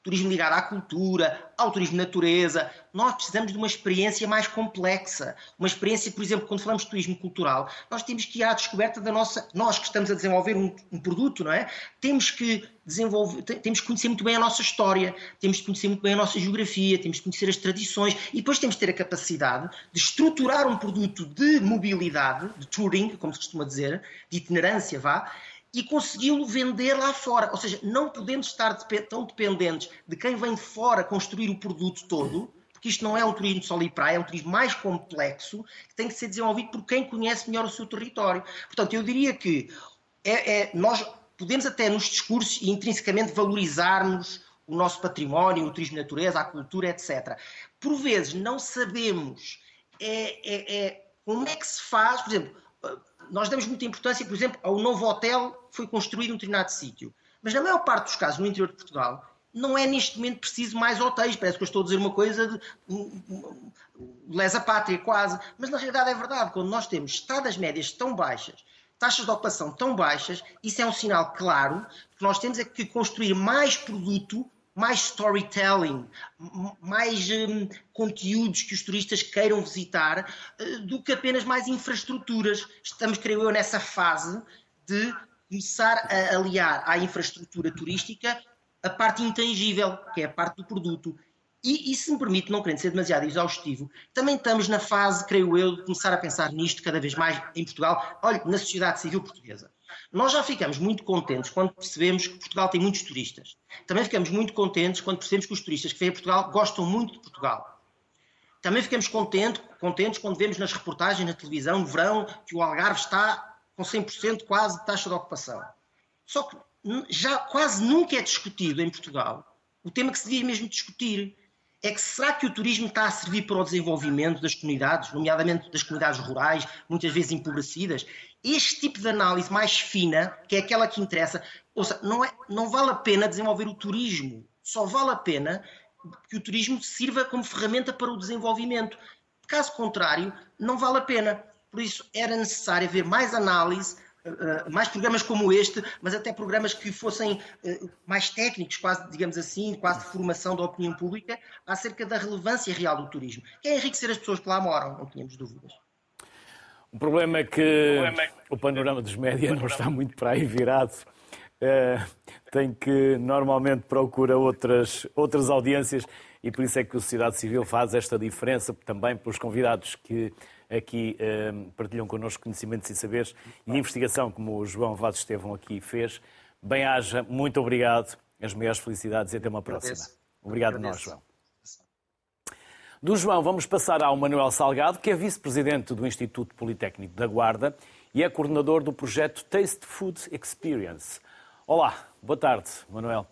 turismo ligado à cultura, ao turismo de natureza. Nós precisamos de uma experiência mais complexa. Uma experiência, por exemplo, quando falamos de turismo cultural, nós temos que ir à descoberta da nossa. Nós que estamos a desenvolver um, um produto, não é? Temos que desenvolver, temos que conhecer muito bem a nossa história, temos que conhecer muito bem a nossa geografia, temos que conhecer as tradições e depois temos que ter a capacidade de estruturar um produto de mobilidade, de touring, como se costuma dizer, de itinerância, vá, e consegui-lo vender lá fora. Ou seja, não podemos estar tão dependentes de quem vem de fora construir o produto todo, porque isto não é um turismo de sol e praia, é um turismo mais complexo, que tem que ser desenvolvido por quem conhece melhor o seu território. Portanto, eu diria que é, é, nós podemos até nos discursos intrinsecamente valorizarmos o nosso património, o turismo de natureza, a cultura, etc. Por vezes não sabemos é, é, é, como é que se faz, por exemplo, nós damos muita importância, por exemplo, ao novo hotel que foi construído num determinado sítio. Mas na maior parte dos casos, no interior de Portugal, não é neste momento preciso mais hotéis. Parece que eu estou a dizer uma coisa de lesa pátria, quase. Mas na realidade é verdade. Quando nós temos estadas médias tão baixas, taxas de ocupação tão baixas, isso é um sinal claro que nós temos é que construir mais produto mais storytelling, mais um, conteúdos que os turistas queiram visitar, uh, do que apenas mais infraestruturas. Estamos, creio eu, nessa fase de começar a aliar à infraestrutura turística a parte intangível, que é a parte do produto. E, e se me permite, não querendo ser demasiado exaustivo, também estamos na fase, creio eu, de começar a pensar nisto cada vez mais em Portugal, olha, na sociedade civil portuguesa. Nós já ficamos muito contentes quando percebemos que Portugal tem muitos turistas. Também ficamos muito contentes quando percebemos que os turistas que vêm a Portugal gostam muito de Portugal. Também ficamos contentes, contentes quando vemos nas reportagens na televisão, no verão, que o Algarve está com 100% quase de taxa de ocupação. Só que já quase nunca é discutido em Portugal o tema que se devia mesmo discutir. É que será que o turismo está a servir para o desenvolvimento das comunidades, nomeadamente das comunidades rurais, muitas vezes empobrecidas? Este tipo de análise mais fina, que é aquela que interessa, ou seja, não, é, não vale a pena desenvolver o turismo, só vale a pena que o turismo sirva como ferramenta para o desenvolvimento. Caso contrário, não vale a pena. Por isso, era necessário haver mais análise, eh, eh, mais programas como este, mas até programas que fossem eh, mais técnicos, quase, digamos assim, quase de formação da opinião pública, acerca da relevância real do turismo, que é enriquecer as pessoas que lá moram, não tínhamos dúvidas. O problema é que o, problema é que... o panorama dos médias não está muito para aí virado. Uh, tem que normalmente procura outras, outras audiências e por isso é que a sociedade civil faz esta diferença também pelos convidados que aqui uh, partilham connosco conhecimentos e saberes e investigação, como o João Vaz Estevão aqui fez. Bem-haja, muito obrigado, as maiores felicidades e até uma próxima. Obrigado a nós, João. Do João, vamos passar ao Manuel Salgado, que é vice-presidente do Instituto Politécnico da Guarda e é coordenador do projeto Taste Food Experience. Olá, boa tarde, Manuel.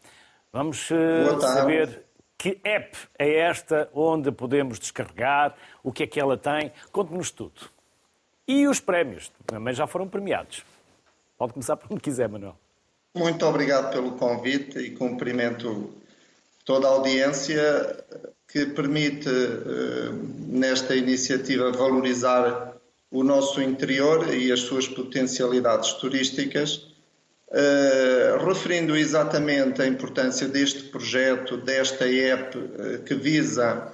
Vamos uh, saber que app é esta, onde podemos descarregar, o que é que ela tem. Conte-nos tudo. E os prémios, também já foram premiados. Pode começar por onde quiser, Manuel. Muito obrigado pelo convite e cumprimento toda a audiência que permite, eh, nesta iniciativa, valorizar o nosso interior e as suas potencialidades turísticas, eh, referindo exatamente a importância deste projeto, desta app, eh, que visa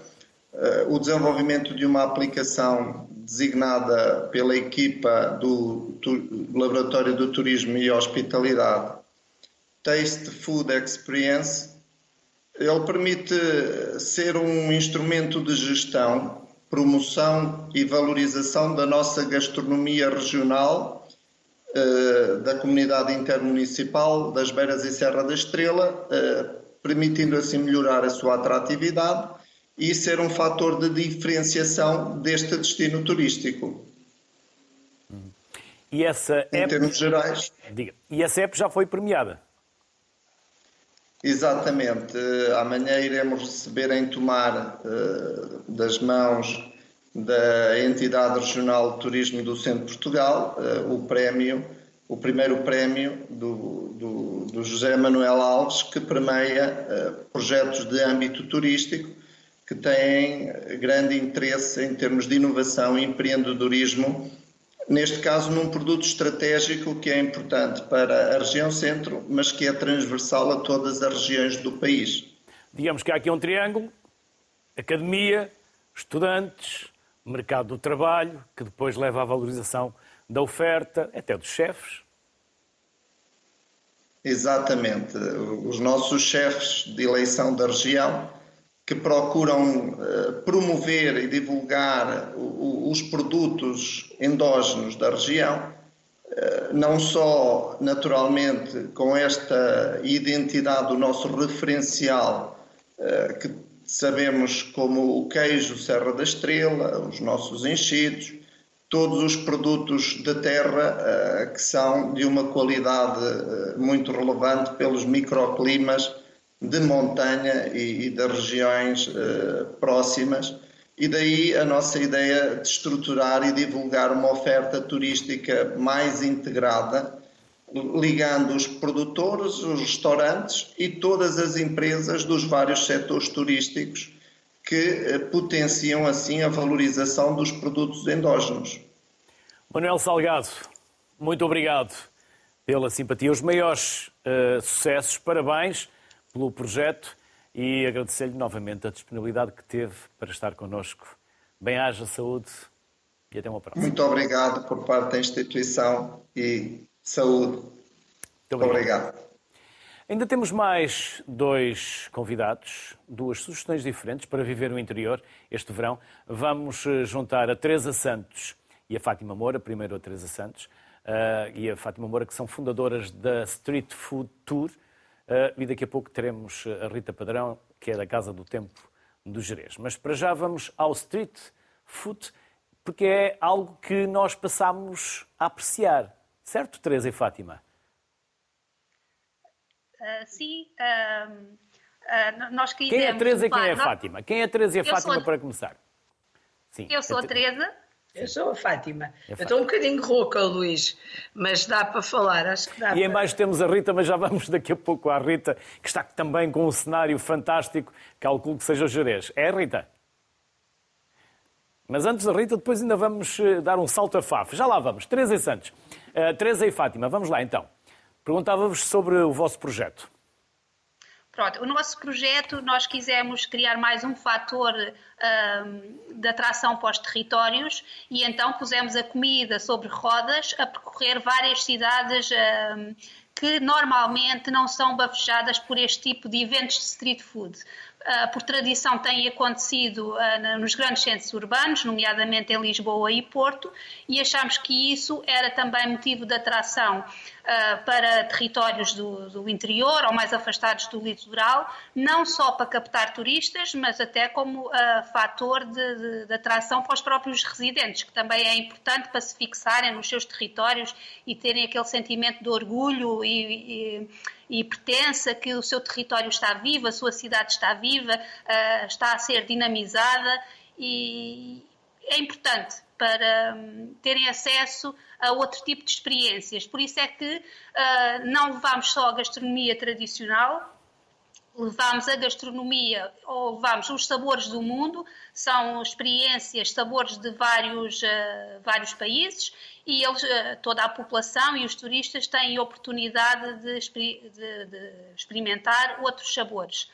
o desenvolvimento de uma aplicação designada pela equipa do Laboratório do Turismo e Hospitalidade, Taste Food Experience, ele permite ser um instrumento de gestão, promoção e valorização da nossa gastronomia regional, eh, da comunidade intermunicipal das Beiras e Serra da Estrela, eh, permitindo assim melhorar a sua atratividade e ser um fator de diferenciação deste destino turístico. E essa em termos gerais. Diga. E essa app já foi premiada? Exatamente. Amanhã iremos receber em Tomar uh, das mãos da entidade regional de turismo do Centro de Portugal uh, o prémio, o primeiro prémio do, do, do José Manuel Alves, que uh, projetos de âmbito turístico que têm grande interesse em termos de inovação e empreendedorismo neste caso num produto estratégico que é importante para a região centro, mas que é transversal a todas as regiões do país. Digamos que há aqui um triângulo: academia, estudantes, mercado do trabalho, que depois leva à valorização da oferta, até dos chefes. Exatamente. Os nossos chefes de eleição da região que procuram uh, promover e divulgar os produtos endógenos da região, não só naturalmente com esta identidade do nosso referencial, que sabemos como o queijo Serra da Estrela, os nossos enchidos, todos os produtos da terra que são de uma qualidade muito relevante pelos microclimas de montanha e, das regiões próximas e daí a nossa ideia de estruturar e divulgar uma oferta turística mais integrada, ligando os produtores, os restaurantes e todas as empresas dos vários setores turísticos que eh, potenciam assim a valorização dos produtos endógenos. Manuel Salgado, muito obrigado pela simpatia. Os maiores uh, sucessos, parabéns pelo projeto e agradecer-lhe novamente a disponibilidade que teve para estar connosco. Bem-haja, saúde e até uma próxima. Muito obrigado por parte da instituição e saúde. Muito obrigado. obrigado. Ainda temos mais dois convidados, duas sugestões diferentes para viver o interior este verão. Vamos eh, juntar a Teresa Santos e a Fátima Moura, primeiro a Teresa Santos uh, e a Fátima Moura, que são fundadoras da Street Food Tour, e daqui a pouco teremos a Rita Padrão, que é da Casa do Tempo do Jerez. Mas para já vamos ao street food, porque é algo que nós passamos a apreciar. Certo, Teresa e Fátima? Uh, sim. Uh, nós quem é a Teresa e quem é a. Fátima? Quem é a Teresa e a Fátima sou... para começar? Sim, Eu sou a Teresa. Eu sou a Fátima. É eu estou um bocadinho rouca, Luís, mas dá para falar, acho que dá. E em baixo temos a Rita, mas já vamos daqui a pouco à Rita, que está também com um cenário fantástico, calculo que seja o Jerez. É, Rita? Mas antes da Rita, depois ainda vamos eh, dar um salto a Faf. Já lá vamos. Teresa e Santos. Uh, Teresa e Fátima, vamos lá então. Perguntava-vos sobre o vosso projeto. Pronto, o nosso projeto, nós quisemos criar mais um fator um, de atração para os territórios e então pusemos a comida sobre rodas a percorrer várias cidades um, que normalmente não são bafejadas por este tipo de eventos de street food. Ah, por tradição tem acontecido ah, nos grandes centros urbanos, nomeadamente em Lisboa e Porto, e achamos que isso era também motivo de atração ah, para territórios do, do interior ou mais afastados do litoral, não só para captar turistas, mas até como fator de, de, de atração para os próprios residentes, que também é importante para se fixarem nos seus territórios e terem aquele sentimento de orgulho e, e e pertença, que o seu território está vivo, a sua cidade está viva, uh, está a ser dinamizada e é importante para um, terem acesso a outro tipo de experiências. Por isso é que uh, não levamos só a gastronomia tradicional, levamos a gastronomia ou levamos os sabores do mundo, são experiências, sabores de vários, uh, vários países e eles, uh, toda a população e os turistas têm oportunidade de, de, de experimentar outros sabores.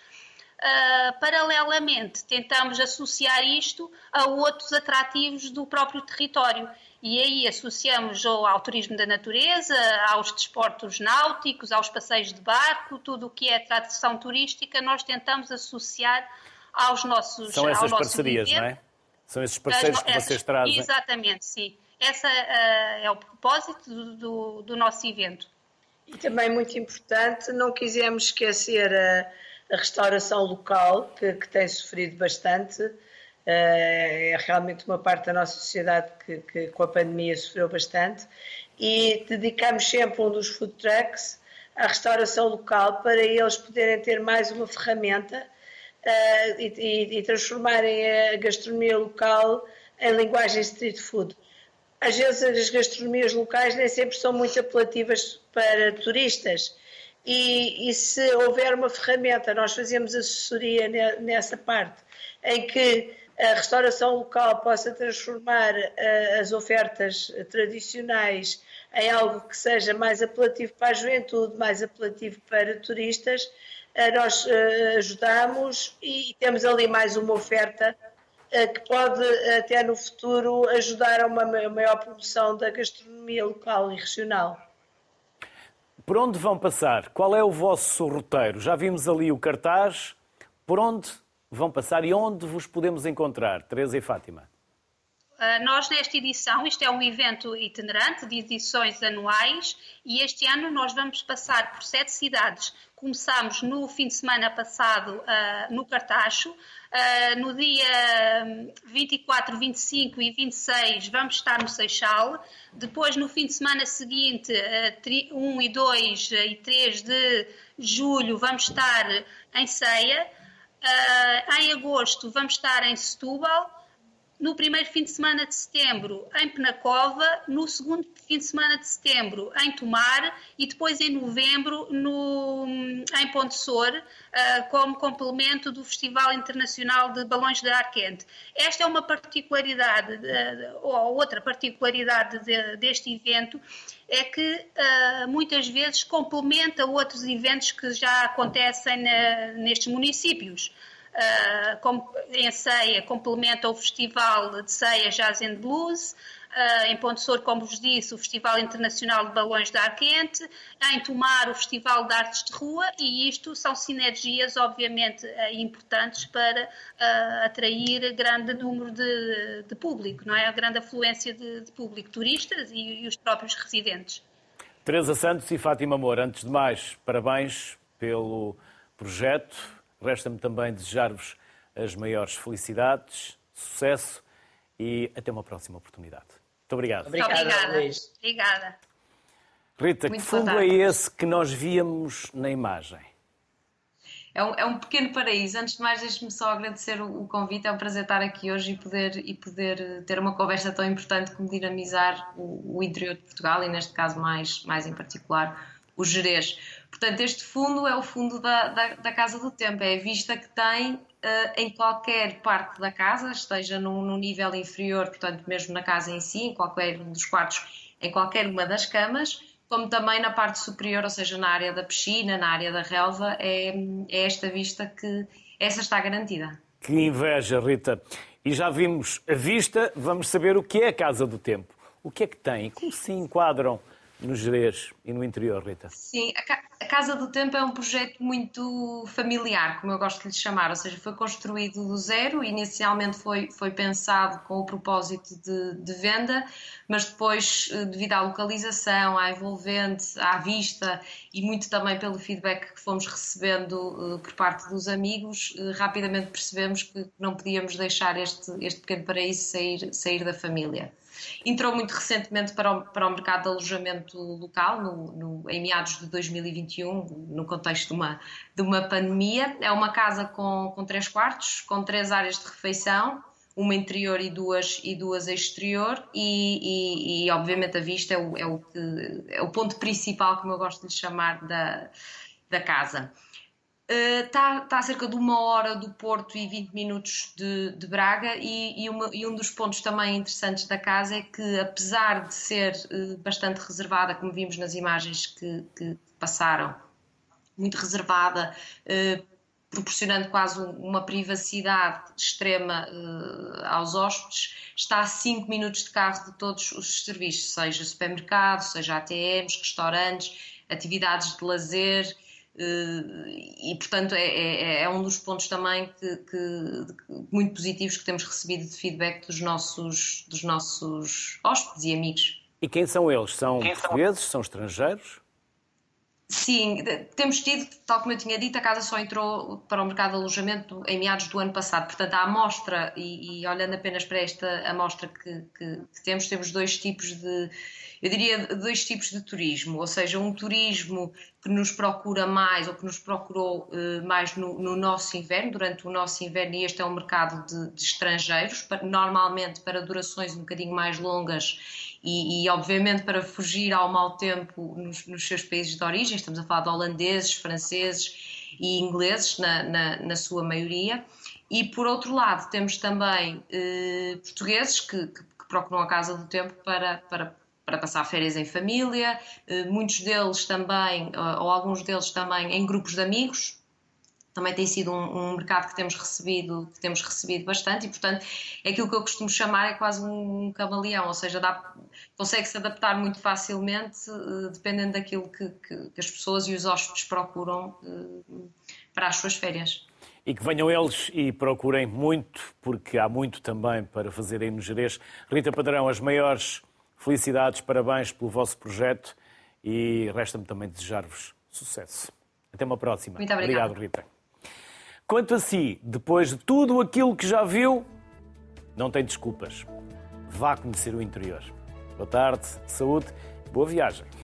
Uh, paralelamente, tentamos associar isto a outros atrativos do próprio território e aí associamos ao turismo da natureza, aos desportos náuticos, aos passeios de barco, tudo o que é tradição turística, nós tentamos associar aos nossos São essas ao parcerias, não é? São esses parceiros que vocês trazem. Exatamente, sim. Esse uh, é o propósito do, do, do, nosso evento. E também muito importante, não quisemos esquecer a, a restauração local, que, que tem sofrido bastante eh, é realmente uma parte da nossa sociedade que, que, com a pandemia sofreu bastante e dedicamos sempre um dos food trucks à restauração local para eles poderem ter mais uma ferramenta uh, e, e, e, transformarem a gastronomia local em linguagem street food. Às vezes as gastronomias locais nem sempre são muito apelativas para turistas e, e se houver uma ferramenta, nós fazemos assessoria nessa parte, em que a restauração local possa transformar uh, as ofertas tradicionais em algo que seja mais apelativo para a juventude, mais apelativo para turistas, uh, nós uh, ajudamos e temos ali mais uma oferta que pode até no futuro ajudar a uma maior promoção da gastronomia local e regional. Por onde vão passar? Qual é o vosso roteiro? Já vimos ali o cartaz. Por onde vão passar e onde vos podemos encontrar, Teresa e Fátima? Uh, nós, nesta edição, isto é um evento itinerante de edições anuais e este ano nós vamos passar por sete cidades. Começámos no fim de semana passado uh, no Cartacho. Uh, no dia 24, 25 e 26 vamos estar no Seixal. Depois, no fim de semana seguinte, 1 e 2 e 3 de julho, vamos estar em Ceia. em agosto, vamos estar em Setúbal no primeiro fim de semana de setembro em Penacova, no segundo fim de semana de setembro em Tomar e depois em novembro no, em Ponte Sor, uh, como complemento do Festival Internacional de Balões de Ar Quente. Esta é uma particularidade, uh, ou outra particularidade de, deste evento, é que uh, muitas vezes complementa outros eventos que já acontecem nestes municípios uh, como, em Ceia, complementa o Festival de Ceia Jazz and Blues, uh, em Ponte Sor, como vos disse, o Festival Internacional de Balões de Ar Quente, em Tomar, o Festival de Artes de Rua, e isto são sinergias, obviamente, uh, importantes para atrair grande número de, de, público, não é? A grande afluência de, de público, turistas e, e os próprios residentes. Teresa Santos e Fátima Moura, antes de mais, parabéns pelo projeto, Resta-me também desejar-vos as maiores felicidades, sucesso e até uma próxima oportunidade. Muito obrigado. Obrigada, Obrigada. Luís. Obrigada. Rita, Muito que fundo é esse que nós víamos na imagem? É um, é um pequeno paraíso. Antes de mais, deixe-me só agradecer o, o, convite. É um prazer estar aqui hoje e poder, e poder ter uma conversa tão importante como dinamizar o, o interior de Portugal e, neste caso, mais, mais em particular, o Jerez. Portanto, este fundo é o fundo da, da, da Casa do Tempo, é a vista que tem uh, em qualquer parte da casa, esteja no, no, nível inferior, portanto, mesmo na casa em si, em qualquer um dos quartos, em qualquer uma das camas, como também na parte superior, ou seja, na área da piscina, na área da relva, é, é esta vista que essa está garantida. Que inveja, Rita. E já vimos a vista, vamos saber o que é a Casa do Tempo. O que é que tem? Como se enquadram no Jerez e no interior, Rita? Sim, a Casa do Tempo é um projeto muito familiar, como eu gosto de lhe chamar, ou seja, foi construído do zero, inicialmente foi, foi pensado com o propósito de, de venda, mas depois, eh, devido à localização, à envolvente, à vista e muito também pelo feedback que fomos recebendo uh, por parte dos amigos, uh, rapidamente percebemos que não podíamos deixar este, este pequeno paraíso sair, sair da família. Entrou muito recentemente para o, para o mercado de alojamento local, no, no, em meados de 2021, no contexto de uma, de uma pandemia. É uma casa com, com três quartos, com três áreas de refeição, uma interior e duas, e duas exterior, e, e, e obviamente a vista é o, é, o que, é o ponto principal, como eu gosto de chamar, da, da casa. Está, uh, tá a cerca de uma hora do Porto e 20 minutos de, de Braga, e, e, uma, e, um dos pontos também interessantes da casa é que, apesar de ser uh, bastante reservada, como vimos nas imagens que, que passaram, muito reservada, uh, proporcionando quase uma privacidade extrema aos hóspedes, está a 5 minutos de carro de todos os serviços, seja supermercado, seja ATMs, restaurantes, atividades de lazer eh, e, portanto, é, é, é, um dos pontos também que, que, muito positivos que temos recebido de feedback dos nossos, dos nossos hóspedes e amigos. E quem são eles? São quem portugueses? São? são estrangeiros? Sim, temos tido, tal como eu tinha dito, a casa só entrou para o mercado de alojamento em meados do ano passado. Portanto, a amostra, e, e olhando apenas para esta amostra que, que, que temos, temos dois tipos de, eu diria, dois tipos de turismo, ou seja, um turismo que nos procura mais ou que nos procurou uh, mais no, no, nosso inverno, durante o nosso inverno, e este é um mercado de, de estrangeiros, para, normalmente para durações um bocadinho mais longas e, e, obviamente para fugir ao mau tempo nos, nos, seus países de origem, estamos a falar de holandeses, franceses e ingleses na, na, na sua maioria. E por outro lado temos também eh, portugueses que, que, que, procuram a Casa do Tempo para, para para passar férias em família, eh, muitos deles também, eh, ou alguns deles também em grupos de amigos. Também tem sido um, um, mercado que temos recebido, que temos recebido bastante e, portanto, é aquilo que eu costumo chamar é quase um camaleão, ou seja, consegue se adaptar muito facilmente, eh, dependendo daquilo que, que, que, as pessoas e os hóspedes procuram para as suas férias. E que venham eles e procurem muito, porque há muito também para fazer aí no Jerez. Rita Padrão, as maiores felicidades, parabéns pelo vosso projeto e resta-me também desejar-vos sucesso. Até uma próxima. Muito obrigado. obrigado, Rita. Quanto a si, depois de tudo aquilo que já viu, não tem desculpas. Vá conhecer o interior. Boa tarde, saúde, boa viagem.